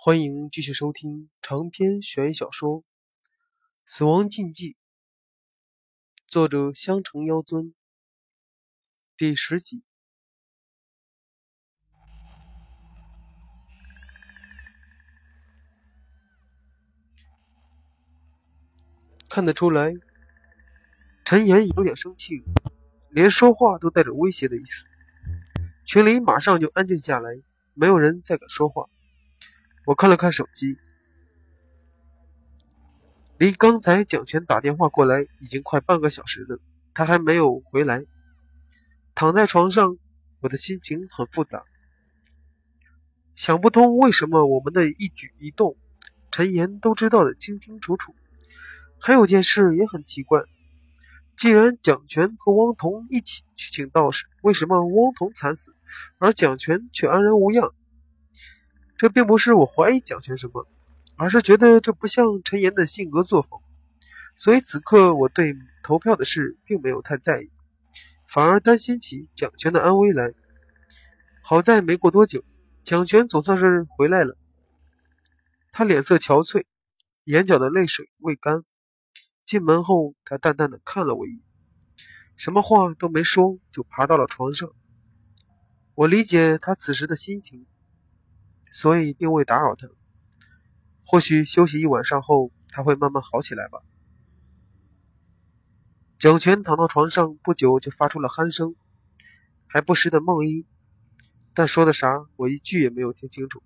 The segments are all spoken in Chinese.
欢迎继续收听长篇悬疑小说《死亡禁忌》，作者香城妖尊，第十集。看得出来，陈岩有点生气，连说话都带着威胁的意思。群里马上就安静下来，没有人再敢说话。我看了看手机，离刚才蒋全打电话过来已经快半个小时了，他还没有回来。躺在床上，我的心情很复杂，想不通为什么我们的一举一动，陈岩都知道的清清楚楚。还有件事也很奇怪，既然蒋全和汪彤一起去请道士，为什么汪彤惨死，而蒋全却安然无恙？这并不是我怀疑蒋权什么，而是觉得这不像陈岩的性格作风，所以此刻我对投票的事并没有太在意，反而担心起蒋权的安危来。好在没过多久，蒋权总算是回来了。他脸色憔悴，眼角的泪水未干。进门后，他淡淡的看了我一眼，什么话都没说，就爬到了床上。我理解他此时的心情。所以并未打扰他。或许休息一晚上后，他会慢慢好起来吧。蒋全躺到床上不久，就发出了鼾声，还不时的梦呓，但说的啥，我一句也没有听清楚。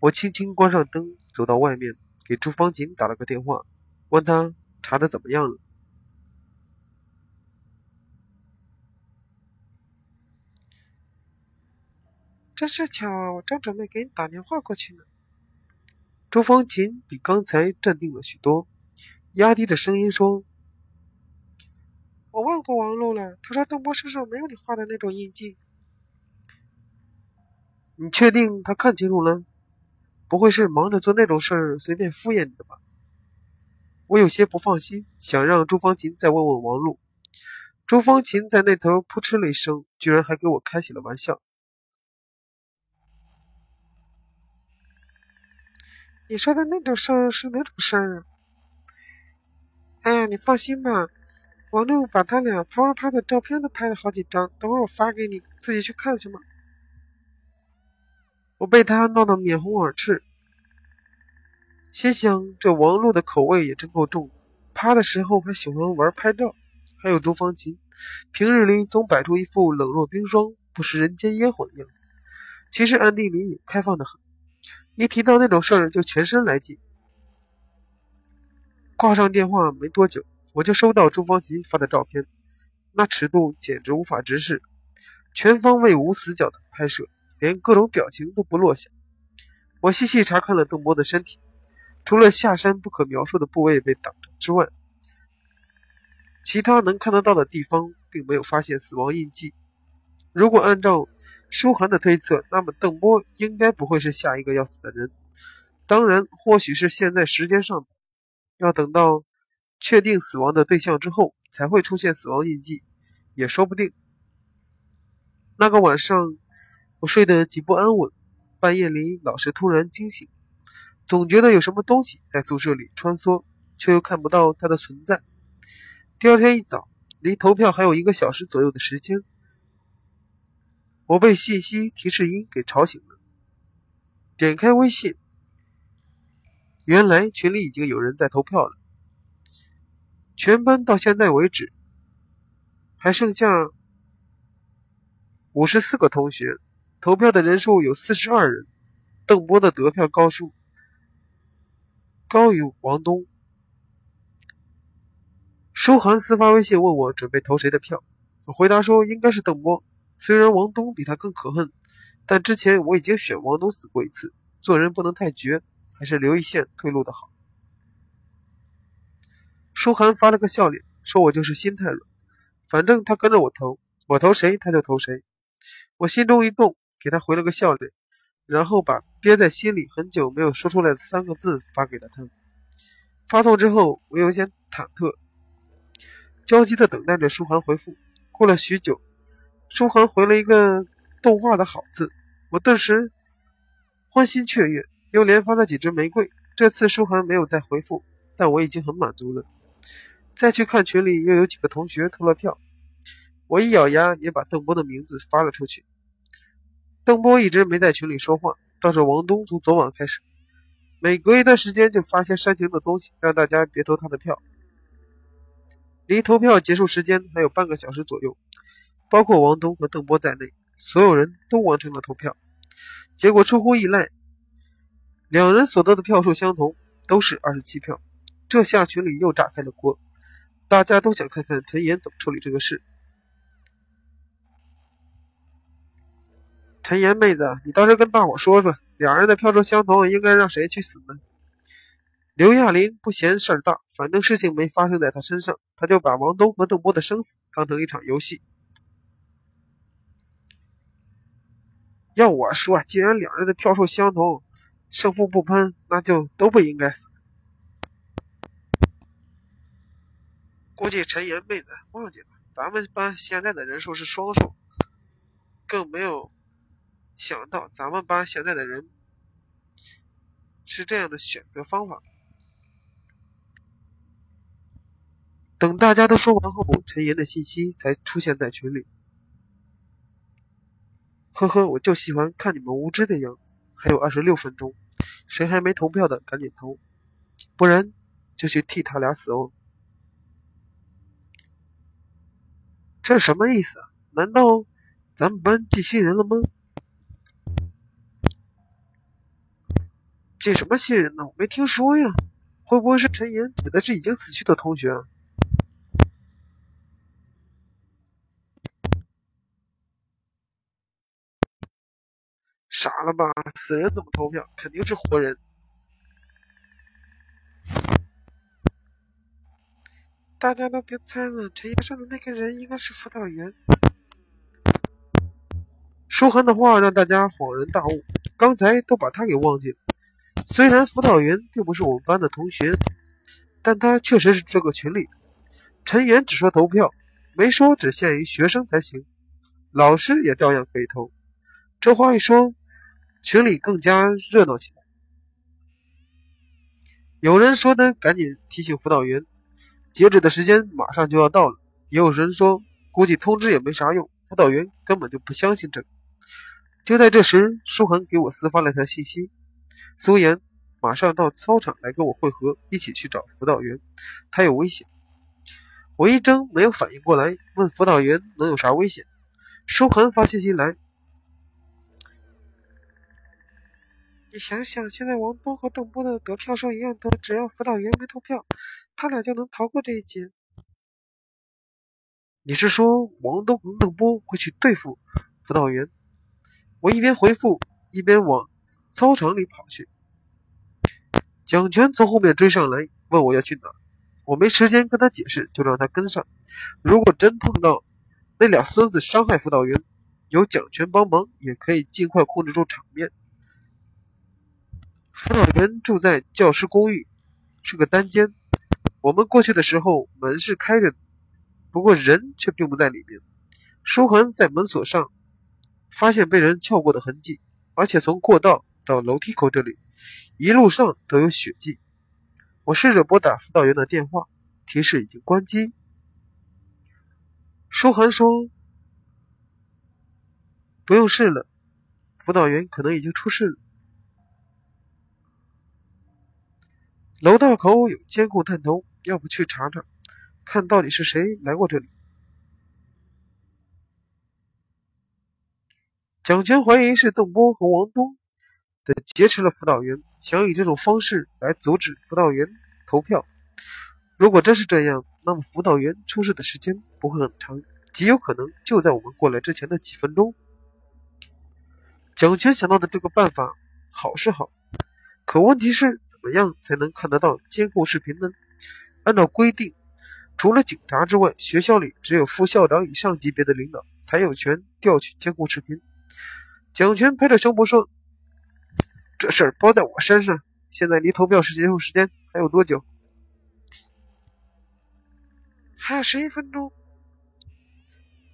我轻轻关上灯，走到外面，给朱芳琴打了个电话，问她查的怎么样了。真是巧，我正准备给你打电话过去呢。周芳琴比刚才镇定了许多，压低着声音说：“我问过王璐了，他说邓波身上没有你画的那种印记。你确定他看清楚了？不会是忙着做那种事儿，随便敷衍你的吧？”我有些不放心，想让朱芳琴再问问王璐。朱芳琴在那头扑哧了一声，居然还给我开起了玩笑。你说的那种事儿是哪种事儿啊？哎呀，你放心吧，王璐把他俩啪啪啪的照片都拍了好几张，等会儿我发给你，自己去看去嘛。我被他闹得面红耳赤，心想这王璐的口味也真够重，趴的时候还喜欢玩拍照。还有竹方琴，平日里总摆出一副冷若冰霜、不食人间烟火的样子，其实暗地里也开放的很。一提到那种事儿，就全身来劲。挂上电话没多久，我就收到朱芳吉发的照片，那尺度简直无法直视，全方位无死角的拍摄，连各种表情都不落下。我细细查看了邓波的身体，除了下身不可描述的部位被挡着之外，其他能看得到的地方并没有发现死亡印记。如果按照舒涵的推测，那么邓波应该不会是下一个要死的人。当然，或许是现在时间上，要等到确定死亡的对象之后才会出现死亡印记，也说不定。那个晚上，我睡得极不安稳，半夜里老是突然惊醒，总觉得有什么东西在宿舍里穿梭，却又看不到它的存在。第二天一早，离投票还有一个小时左右的时间。我被信息提示音给吵醒了，点开微信，原来群里已经有人在投票了。全班到现在为止还剩下五十四个同学，投票的人数有四十二人。邓波的得票高数高于王东。舒涵私发微信问我准备投谁的票，我回答说应该是邓波。虽然王东比他更可恨，但之前我已经选王东死过一次，做人不能太绝，还是留一线退路的好。舒涵发了个笑脸，说我就是心太软，反正他跟着我投，我投谁他就投谁。我心中一动，给他回了个笑脸，然后把憋在心里很久没有说出来的三个字发给了他。发送之后，我有些忐忑，焦急地等待着舒涵回复。过了许久。舒涵回了一个动画的好字，我顿时欢欣雀跃，又连发了几支玫瑰。这次舒涵没有再回复，但我已经很满足了。再去看群里，又有几个同学投了票。我一咬牙，也把邓波的名字发了出去。邓波一直没在群里说话，倒是王东从昨晚开始，每隔一段时间就发些煽情的东西，让大家别投他的票。离投票结束时间还有半个小时左右，包括王东和邓波在内，所有人都完成了投票。结果出乎意料，两人所得的票数相同，都是二十七票。这下群里又炸开了锅，大家都想看看陈岩怎么处理这个事。陈岩妹子，你倒是跟大伙说说，两人的票数相同，应该让谁去死呢？刘亚玲不嫌事儿大，反正事情没发生在她身上，她就把王东和邓波的生死当成一场游戏。要我说，既然两人的票数相同，胜负不分，那就都不应该死。估计陈岩妹子忘记了，咱们班现在的人数是双数，更没有。想到咱们班现在的人是这样的选择方法。等大家都说完后，陈岩的信息才出现在群里。呵呵，我就喜欢看你们无知的样子。还有二十六分钟，谁还没投票的赶紧投，不然就去替他俩死哦。这是什么意思啊？难道咱们班记新人了吗？记什么新人呢？我没听说呀，会不会是陈岩指的是已经死去的同学？傻了吧？死人怎么投票？肯定是活人。大家都别猜了，陈岩说的那个人应该是辅导员。舒涵的话让大家恍然大悟，刚才都把他给忘记了。虽然辅导员并不是我们班的同学，但他确实是这个群里。陈岩只说投票，没说只限于学生才行，老师也照样可以投。这话一说，群里更加热闹起来。有人说呢赶紧提醒辅导员，截止的时间马上就要到了。也有人说，估计通知也没啥用，辅导员根本就不相信这个。就在这时，舒恒给我私发了条信息。苏妍马上到操场来跟我会合，一起去找辅导员。他有危险。我一怔，没有反应过来，问辅导员能有啥危险？舒恒发信息来：“你想想，现在王波和邓波的得票数一样多，只要辅导员没投票，他俩就能逃过这一劫。”你是说王东和邓波会去对付辅导员？我一边回复，一边往。操场里跑去，蒋全从后面追上来，问我要去哪。我没时间跟他解释，就让他跟上。如果真碰到那俩孙子伤害辅导员，有蒋全帮忙，也可以尽快控制住场面。辅导员住在教师公寓，是个单间。我们过去的时候，门是开着的，不过人却并不在里面。书痕在门锁上发现被人撬过的痕迹，而且从过道。到楼梯口这里，一路上都有血迹。我试着拨打辅导员的电话，提示已经关机。舒涵说：“不用试了，辅导员可能已经出事了。”楼道口有监控探头，要不去查查，看到底是谁来过这里？蒋全怀疑是邓波和王东的。劫持了辅导员，想以这种方式来阻止辅导员投票。如果真是这样，那么辅导员出事的时间不会很长，极有可能就在我们过来之前的几分钟。蒋全想到的这个办法好是好，可问题是怎么样才能看得到监控视频呢？按照规定，除了警察之外，学校里只有副校长以上级别的领导才有权调取监控视频。蒋全拍着胸脯说。这事儿包在我身上。现在离投票时结束时间还有多久？还有十一分钟。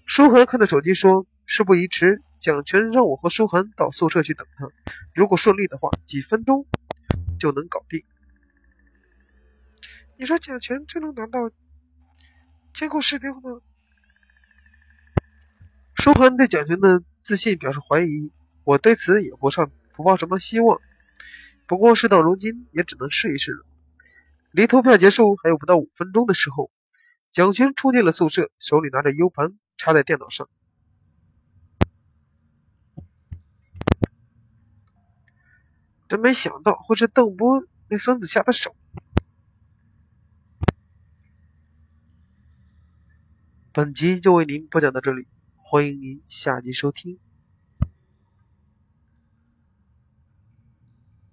舒涵看着手机说：“事不宜迟，蒋全让我和舒涵到宿舍去等他，如果顺利的话，几分钟就能搞定。你说蒋权真能拿到监控视频吗？舒涵对蒋权的自信表示怀疑，我对此也不上不抱什么希望。不过事到如今，也只能试一试了。离投票结束还有不到五分钟的时候，蒋权冲进了宿舍，手里拿着 U 盘插在电脑上。真没想到会是邓波那孙子下的手。本集就为您播讲到这里，欢迎您下集收听。